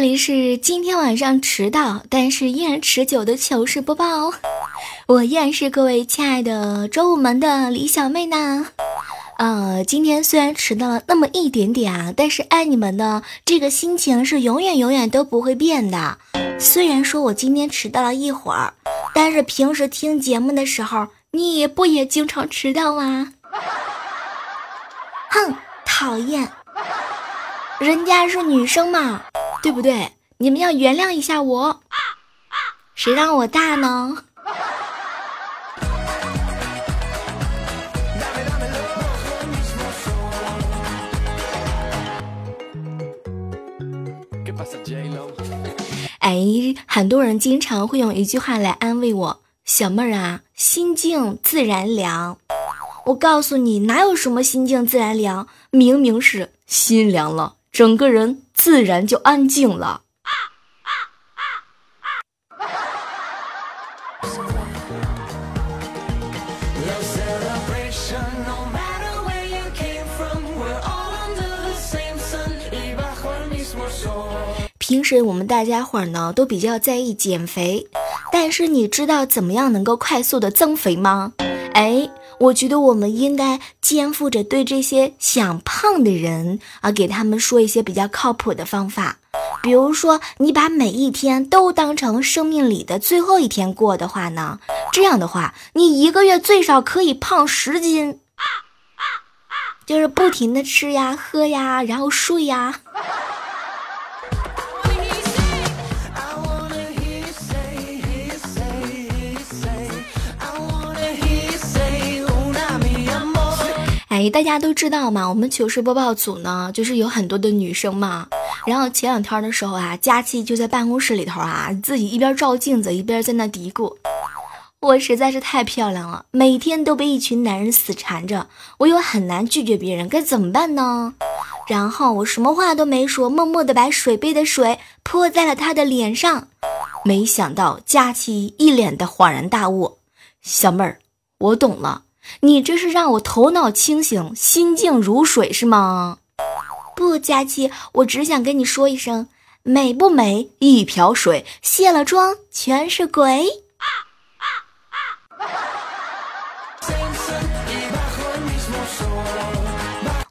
这里是今天晚上迟到，但是依然持久的糗事播报。我依然是各位亲爱的周五门的李小妹呢。呃，今天虽然迟到了那么一点点啊，但是爱你们的这个心情是永远永远都不会变的。虽然说我今天迟到了一会儿，但是平时听节目的时候，你不也经常迟到吗？哼，讨厌。人家是女生嘛，对不对？你们要原谅一下我。谁让我大呢？哎，很多人经常会用一句话来安慰我：“小妹儿啊，心静自然凉。”我告诉你，哪有什么心静自然凉？明明是心凉了，整个人自然就安静了。平时我们大家伙呢，都比较在意减肥，但是你知道怎么样能够快速的增肥吗？我觉得我们应该肩负着对这些想胖的人啊，给他们说一些比较靠谱的方法。比如说，你把每一天都当成生命里的最后一天过的话呢，这样的话，你一个月最少可以胖十斤。就是不停的吃呀、喝呀，然后睡呀。哎，大家都知道嘛，我们糗事播报组呢，就是有很多的女生嘛。然后前两天的时候啊，佳琪就在办公室里头啊，自己一边照镜子一边在那嘀咕：“我实在是太漂亮了，每天都被一群男人死缠着，我又很难拒绝别人，该怎么办呢？”然后我什么话都没说，默默的把水杯的水泼在了他的脸上。没想到佳琪一脸的恍然大悟：“小妹儿，我懂了。”你这是让我头脑清醒，心静如水是吗？不，佳琪，我只想跟你说一声，美不美一瓢水，卸了妆全是鬼。哈哈哈哈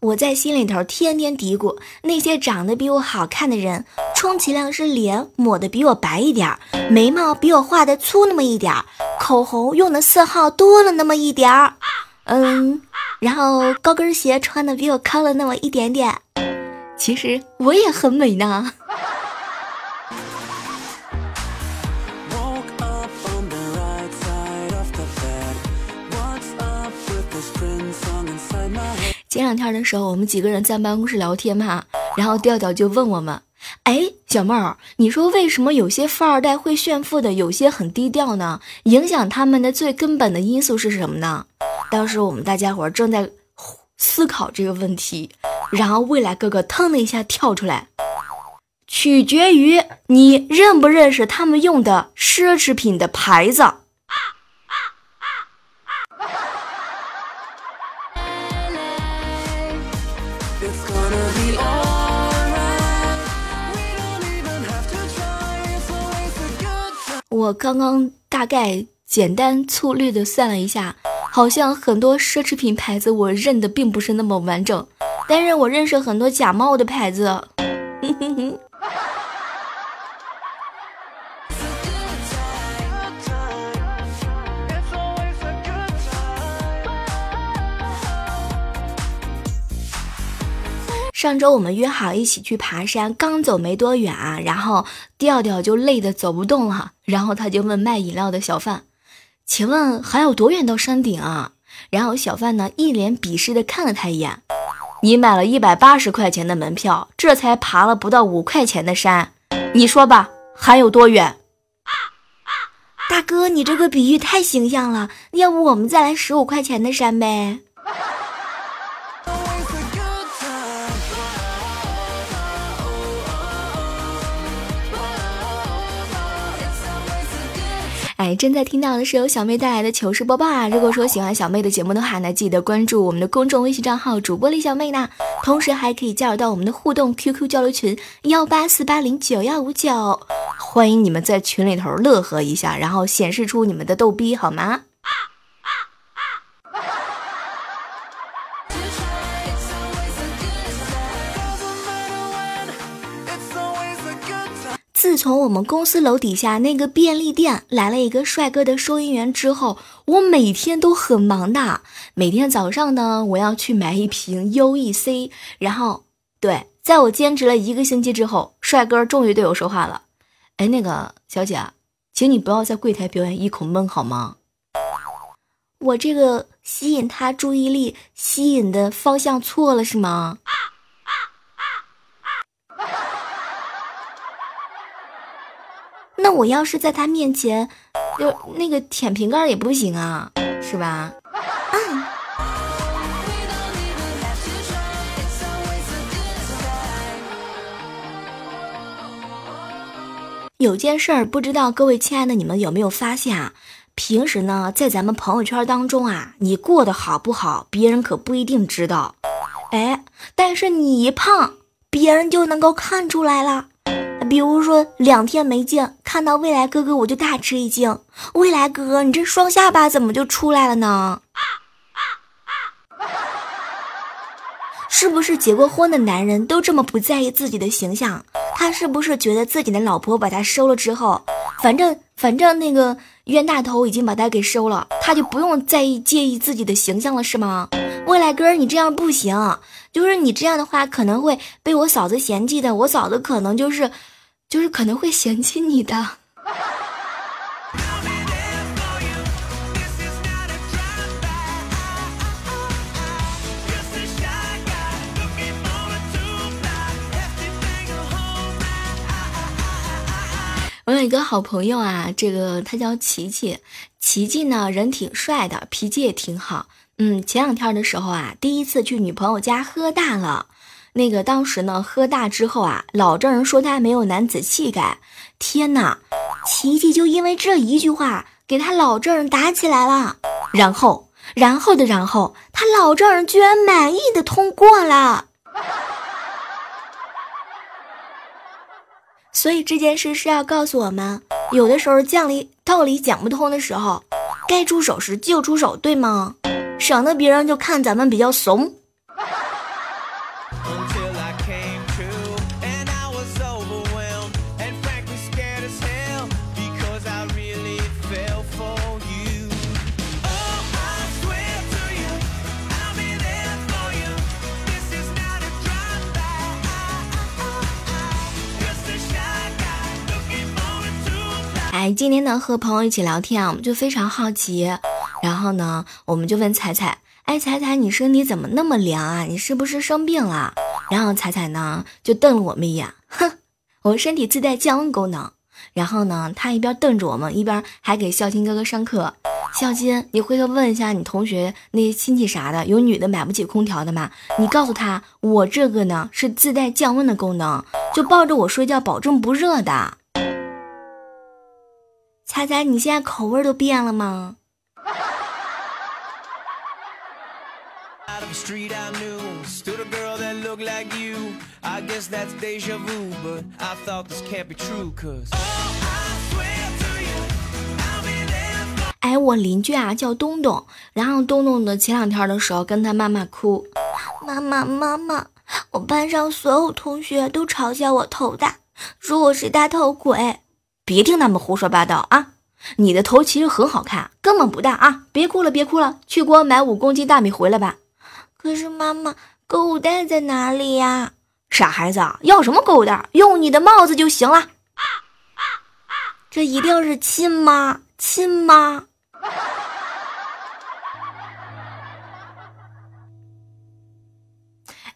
我在心里头天天嘀咕，那些长得比我好看的人，充其量是脸抹的比我白一点儿，眉毛比我画的粗那么一点儿，口红用的色号多了那么一点儿，嗯，然后高跟鞋穿的比我高了那么一点点。其实我也很美呢。前两天的时候，我们几个人在办公室聊天嘛，然后调调就问我们：“哎，小妹儿，你说为什么有些富二代会炫富的，有些很低调呢？影响他们的最根本的因素是什么呢？”当时我们大家伙儿正在思考这个问题，然后未来哥哥腾的一下跳出来，取决于你认不认识他们用的奢侈品的牌子。我刚刚大概简单粗略的算了一下，好像很多奢侈品牌子我认的并不是那么完整，但是我认识很多假冒的牌子。上周我们约好一起去爬山，刚走没多远啊，然后调调就累得走不动了，然后他就问卖饮料的小贩：“请问还有多远到山顶啊？”然后小贩呢一脸鄙视的看了他一眼：“你买了一百八十块钱的门票，这才爬了不到五块钱的山，你说吧，还有多远？大哥，你这个比喻太形象了，要不我们再来十五块钱的山呗？哎，正在听到的是由小妹带来的糗事播报啊！如果说喜欢小妹的节目的话呢，记得关注我们的公众微信账号主播李小妹呢，同时还可以加入到我们的互动 QQ 交流群幺八四八零九幺五九，欢迎你们在群里头乐呵一下，然后显示出你们的逗逼好吗？自从我们公司楼底下那个便利店来了一个帅哥的收银员之后，我每天都很忙的。每天早上呢，我要去买一瓶 UEC，然后对，在我兼职了一个星期之后，帅哥终于对我说话了：“哎，那个小姐，请你不要在柜台表演一口闷好吗？”我这个吸引他注意力，吸引的方向错了是吗？那我要是在他面前，就那个舔瓶盖也不行啊，是吧？有件事儿，不知道各位亲爱的你们有没有发现啊？平时呢，在咱们朋友圈当中啊，你过得好不好，别人可不一定知道。哎，但是你一胖，别人就能够看出来了。比如说两天没见，看到未来哥哥我就大吃一惊。未来哥哥，你这双下巴怎么就出来了呢？是不是结过婚的男人都这么不在意自己的形象？他是不是觉得自己的老婆把他收了之后，反正反正那个冤大头已经把他给收了，他就不用在意介意自己的形象了，是吗？未来哥，你这样不行，就是你这样的话可能会被我嫂子嫌弃的，我嫂子可能就是，就是可能会嫌弃你的。我有一个好朋友啊，这个他叫琪琪，琪琪呢人挺帅的，脾气也挺好。嗯，前两天的时候啊，第一次去女朋友家喝大了。那个当时呢，喝大之后啊，老丈人说他没有男子气概。天哪，琪琪就因为这一句话给他老丈人打起来了。然后，然后的然后，他老丈人居然满意的通过了。所以这件事是要告诉我们，有的时候讲理道理讲不通的时候，该出手时就出手，对吗？省得别人就看咱们比较怂。哎，今天呢和朋友一起聊天啊，我们就非常好奇，然后呢我们就问彩彩，哎，彩彩你身体怎么那么凉啊？你是不是生病了？然后彩彩呢就瞪了我们一眼，哼，我身体自带降温功能。然后呢，他一边瞪着我们，一边还给孝金哥哥上课。孝金，你回头问一下你同学那些亲戚啥的，有女的买不起空调的吗？你告诉他，我这个呢是自带降温的功能，就抱着我睡觉，保证不热的。彩彩，你现在口味都变了吗. Oh, 哎，我邻居啊叫东东，然后东东的前两天的时候跟他妈妈哭，妈妈妈妈，我班上所有同学都嘲笑我头大，说我是大头鬼。别听他们胡说八道啊！你的头其实很好看，根本不大啊！别哭了，别哭了，去给我买五公斤大米回来吧。可是妈妈，购物袋在哪里呀？傻孩子，要什么购物袋？用你的帽子就行了。啊啊啊这一定是亲妈，亲妈。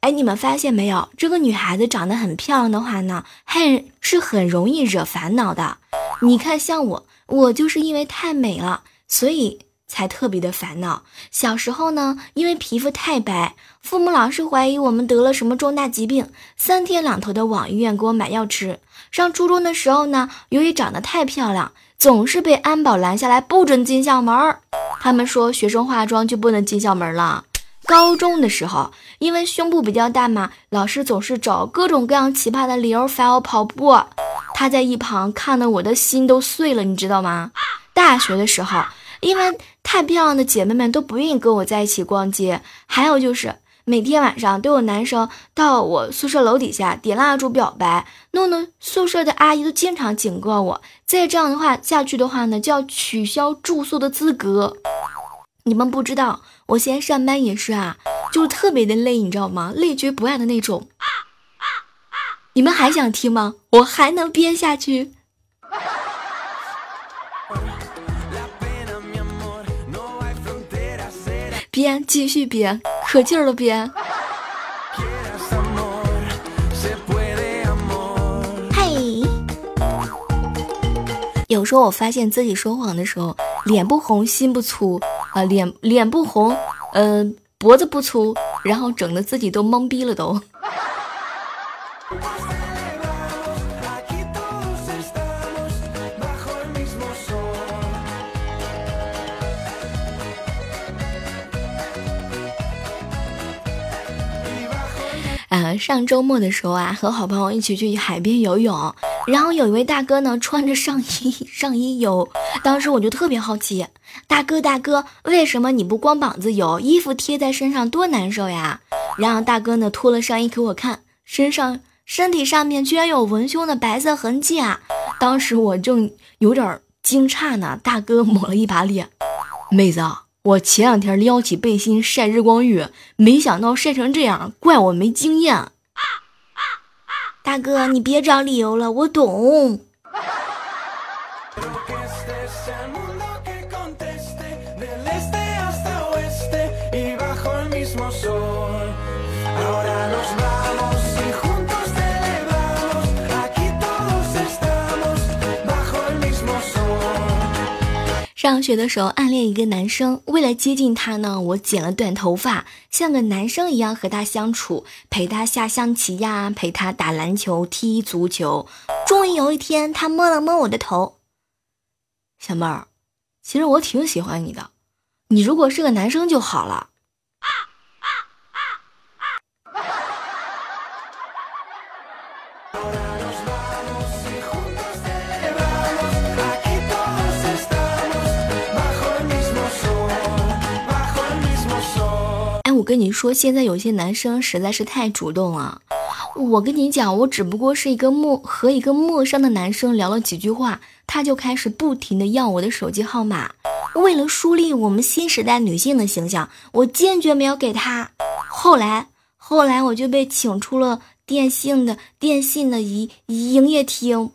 哎，你们发现没有？这个女孩子长得很漂亮的话呢，很是很容易惹烦恼的。你看，像我，我就是因为太美了，所以才特别的烦恼。小时候呢，因为皮肤太白，父母老是怀疑我们得了什么重大疾病，三天两头的往医院给我买药吃。上初中的时候呢，由于长得太漂亮，总是被安保拦下来，不准进校门儿。他们说学生化妆就不能进校门了。高中的时候，因为胸部比较大嘛，老师总是找各种各样奇葩的理由罚我跑步。他在一旁看得我的心都碎了，你知道吗？大学的时候，因为太漂亮的姐妹们都不愿意跟我在一起逛街，还有就是每天晚上都有男生到我宿舍楼底下点蜡烛表白，弄得宿舍的阿姨都经常警告我，再这样的话下去的话呢，就要取消住宿的资格。你们不知道，我现在上班也是啊，就是特别的累，你知道吗？累觉不爱的那种。你们还想听吗？我还能编下去。编，继续编，可劲儿的编。嘿，有时候我发现自己说谎的时候，脸不红心不粗啊，脸脸不红，嗯、脖子不粗，然后整的自己都懵逼了都。啊，上周末的时候啊，和好朋友一起去海边游泳，然后有一位大哥呢穿着上衣上衣游，当时我就特别好奇，大哥大哥，为什么你不光膀子游，衣服贴在身上多难受呀？然后大哥呢脱了上衣给我看，身上身体上面居然有文胸的白色痕迹啊！当时我正有点惊诧呢，大哥抹了一把脸，妹子啊。我前两天撩起背心晒日光浴，没想到晒成这样，怪我没经验。大哥，你别找理由了，我懂。上学的时候暗恋一个男生，为了接近他呢，我剪了短头发，像个男生一样和他相处，陪他下象棋呀，陪他打篮球、踢足球。终于有一天，他摸了摸我的头，小妹儿，其实我挺喜欢你的，你如果是个男生就好了。跟你说，现在有些男生实在是太主动了。我跟你讲，我只不过是一个陌和一个陌生的男生聊了几句话，他就开始不停的要我的手机号码。为了树立我们新时代女性的形象，我坚决没有给他。后来，后来我就被请出了电信的电信的营营业厅。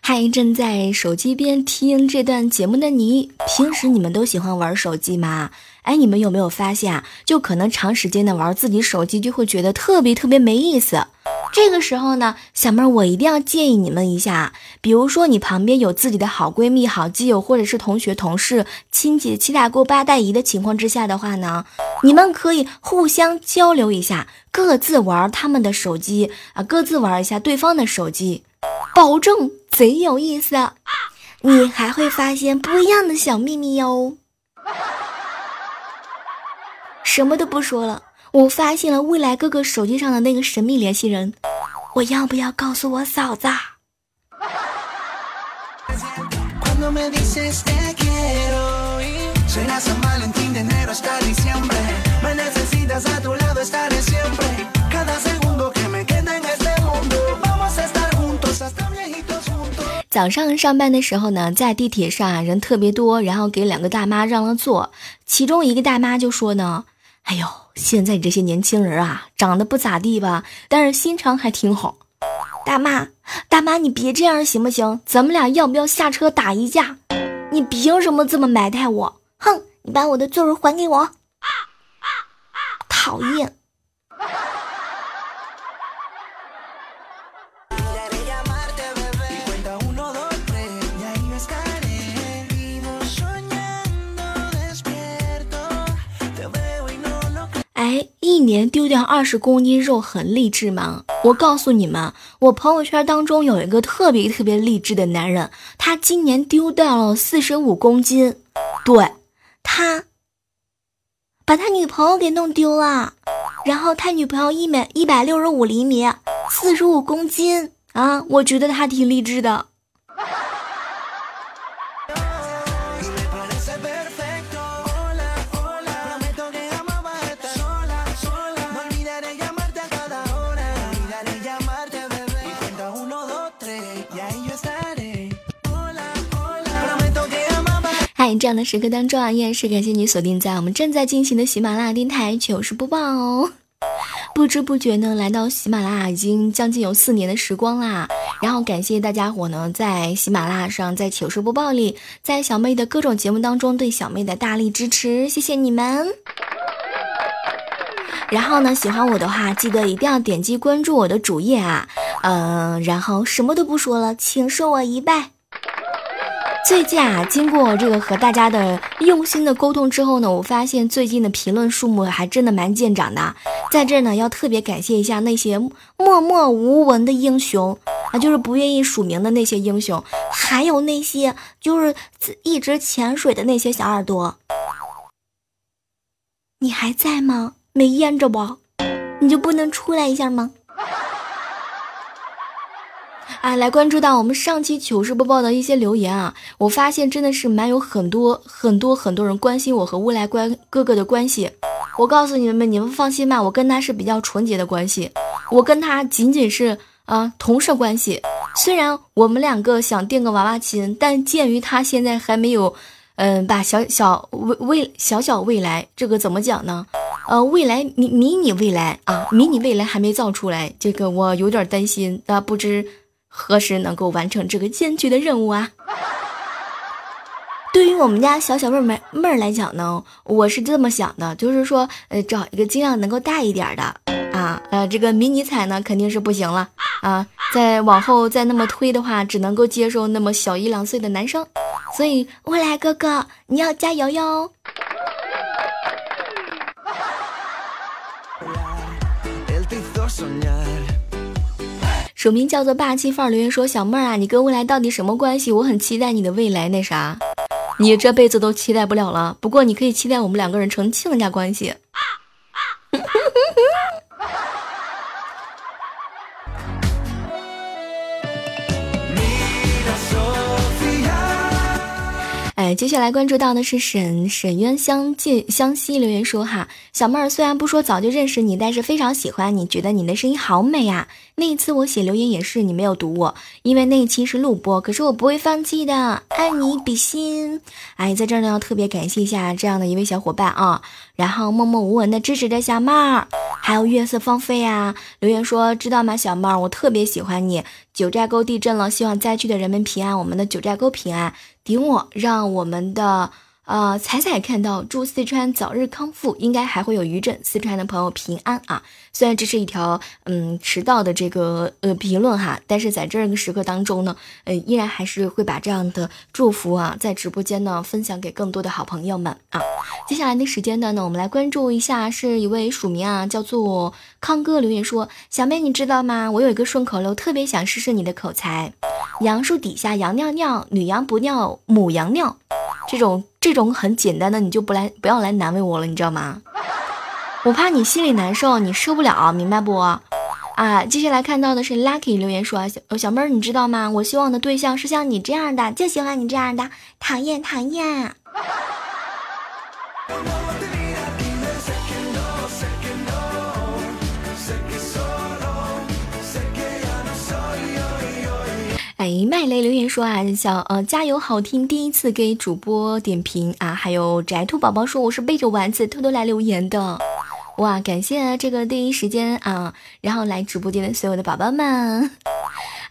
嗨正在手机边听这段节目的你平时你们都喜欢玩手机吗？哎，你们有没有发现啊？就可能长时间的玩自己手机，就会觉得特别特别没意思。这个时候呢，小妹儿，我一定要建议你们一下，比如说你旁边有自己的好闺蜜、好基友，或者是同学、同事、亲戚、七大姑八大姨的情况之下的话呢，你们可以互相交流一下，各自玩他们的手机啊，各自玩一下对方的手机。保证贼有意思，你还会发现不一样的小秘密哟。什么都不说了，我发现了未来哥哥手机上的那个神秘联系人，我要不要告诉我嫂子？早上上班的时候呢，在地铁上啊，人特别多，然后给两个大妈让了座，其中一个大妈就说呢。哎呦，现在这些年轻人啊，长得不咋地吧，但是心肠还挺好。大妈，大妈，你别这样行不行？咱们俩要不要下车打一架？你凭什么这么埋汰我？哼！你把我的座位还给我！讨厌！一年丢掉二十公斤肉很励志吗？我告诉你们，我朋友圈当中有一个特别特别励志的男人，他今年丢掉了四十五公斤。对，他把他女朋友给弄丢了，然后他女朋友一米一百六十五厘米，四十五公斤啊！我觉得他挺励志的。在这样的时刻当中啊，依然是感谢你锁定在我们正在进行的喜马拉雅电台糗事播报哦。不知不觉呢，来到喜马拉雅已经将近有四年的时光啦。然后感谢大家伙呢，在喜马拉雅上，在糗事播报里，在小妹的各种节目当中对小妹的大力支持，谢谢你们。然后呢，喜欢我的话，记得一定要点击关注我的主页啊。嗯，然后什么都不说了，请受我一拜。最近啊，经过这个和大家的用心的沟通之后呢，我发现最近的评论数目还真的蛮见长的。在这呢，要特别感谢一下那些默默无闻的英雄啊，就是不愿意署名的那些英雄，还有那些就是一直潜水的那些小耳朵。你还在吗？没淹着不？你就不能出来一下吗？啊，来关注到我们上期糗事播报的一些留言啊，我发现真的是蛮有很多很多很多人关心我和未来关哥哥的关系。我告诉你们，你们放心吧，我跟他是比较纯洁的关系，我跟他仅仅是啊同事关系。虽然我们两个想订个娃娃亲，但鉴于他现在还没有，嗯，把小小未未小小未来这个怎么讲呢？呃，未来迷迷你未来啊，迷你未来还没造出来，这个我有点担心啊，不知。何时能够完成这个艰巨的任务啊？对于我们家小小妹妹妹儿来讲呢，我是这么想的，就是说，呃，找一个尽量能够大一点的啊，呃，这个迷你彩呢肯定是不行了啊，再往后再那么推的话，只能够接受那么小一两岁的男生，所以未来哥哥你要加油哟。署名叫做霸气范儿留言说：“小妹儿啊，你跟未来到底什么关系？我很期待你的未来那啥，你这辈子都期待不了了。不过你可以期待我们两个人成亲家关系。接下来关注到的是沈沈渊相近湘西留言说哈，小妹儿虽然不说早就认识你，但是非常喜欢你，觉得你的声音好美呀。那一次我写留言也是你没有读我，因为那一期是录播，可是我不会放弃的，爱你比心。哎，在这儿呢要特别感谢一下这样的一位小伙伴啊，然后默默无闻的支持着小妹儿，还有月色芳菲啊，留言说知道吗，小妹儿，我特别喜欢你。九寨沟地震了，希望灾区的人们平安，我们的九寨沟平安。顶我，让我们的呃彩彩看到，祝四川早日康复，应该还会有余震，四川的朋友平安啊。虽然这是一条嗯迟到的这个呃评论哈，但是在这个时刻当中呢，呃依然还是会把这样的祝福啊在直播间呢分享给更多的好朋友们啊。接下来的时间段呢，我们来关注一下，是一位署名啊叫做康哥留言说，小妹你知道吗？我有一个顺口溜，特别想试试你的口才。杨树底下羊尿尿，女羊不尿母羊尿，这种这种很简单的，你就不来不要来难为我了，你知道吗？我怕你心里难受，你受不了，明白不？啊，接下来看到的是 Lucky 留言说啊，小小妹儿你知道吗？我希望的对象是像你这样的，就喜欢你这样的，讨厌讨厌。哎，麦雷留言说啊，小呃加油好听，第一次给主播点评啊，还有宅兔宝宝说我是背着丸子偷偷来留言的，哇，感谢这个第一时间啊，然后来直播间的所有的宝宝们。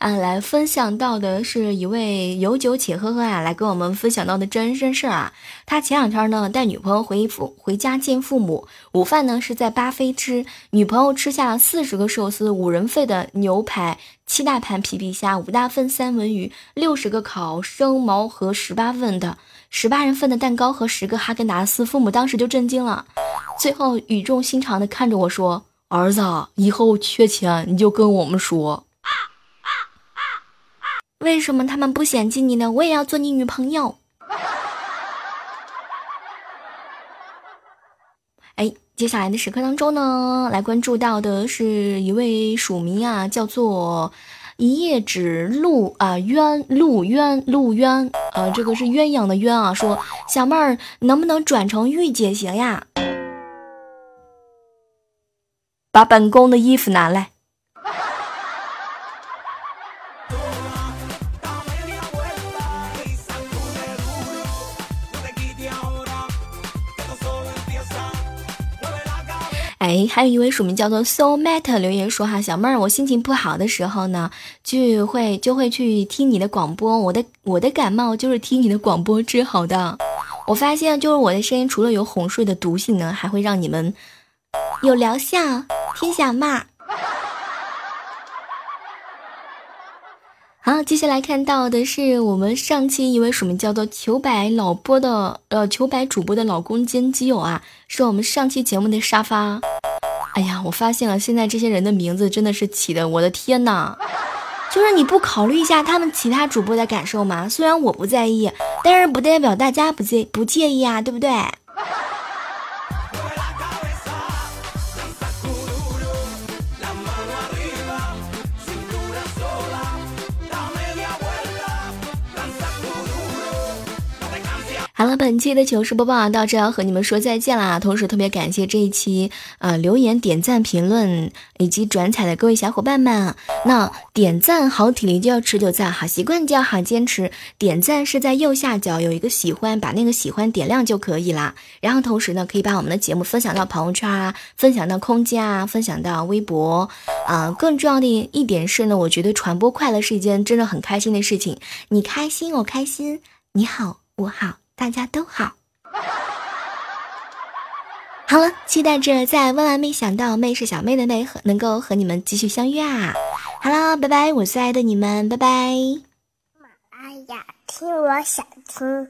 啊，来分享到的是一位有酒且喝喝啊，来跟我们分享到的真身事儿啊。他前两天呢带女朋友回父回家见父母，午饭呢是在巴菲吃，女朋友吃下了四十个寿司、五人份的牛排、七大盘皮皮虾、五大份三文鱼、六十个烤生毛和十八份的十八人份的蛋糕和十个哈根达斯，父母当时就震惊了，最后语重心长的看着我说：“儿子，以后缺钱你就跟我们说。”为什么他们不嫌弃你呢？我也要做你女朋友。哎，接下来的时刻当中呢，来关注到的是一位署名啊，叫做一叶指陆啊鸳陆鸳陆鸳，呃，这个是鸳鸯的鸳啊。说小妹儿能不能转成御姐型呀？把本宫的衣服拿来。哎，还有一位署名叫做 So Matt 留言说哈，小妹儿，我心情不好的时候呢，就会就会去听你的广播，我的我的感冒就是听你的广播治好的。我发现就是我的声音除了有哄睡的毒性呢，还会让你们有疗效，听小妹儿。好，接下来看到的是我们上期一位署名叫做求白老播的呃求白主播的老公兼基友啊，是我们上期节目的沙发。哎呀，我发现了，现在这些人的名字真的是起的，我的天呐！就是你不考虑一下他们其他主播的感受吗？虽然我不在意，但是不代表大家不介不介意啊，对不对？本期的糗事播报到这要和你们说再见啦！同时特别感谢这一期呃留言、点赞、评论以及转采的各位小伙伴们。那点赞好体力就要持久赞，好习惯就要好坚持。点赞是在右下角有一个喜欢，把那个喜欢点亮就可以啦。然后同时呢，可以把我们的节目分享到朋友圈啊，分享到空间啊，分享到微博啊。更重要的一点是呢，我觉得传播快乐是一件真的很开心的事情。你开心，我开心；你好，我好。大家都好，好了，期待着在万万没想到妹是小妹的妹和能够和你们继续相约啊！好了，拜拜，我最爱的你们，拜拜。哎呀，听我想听。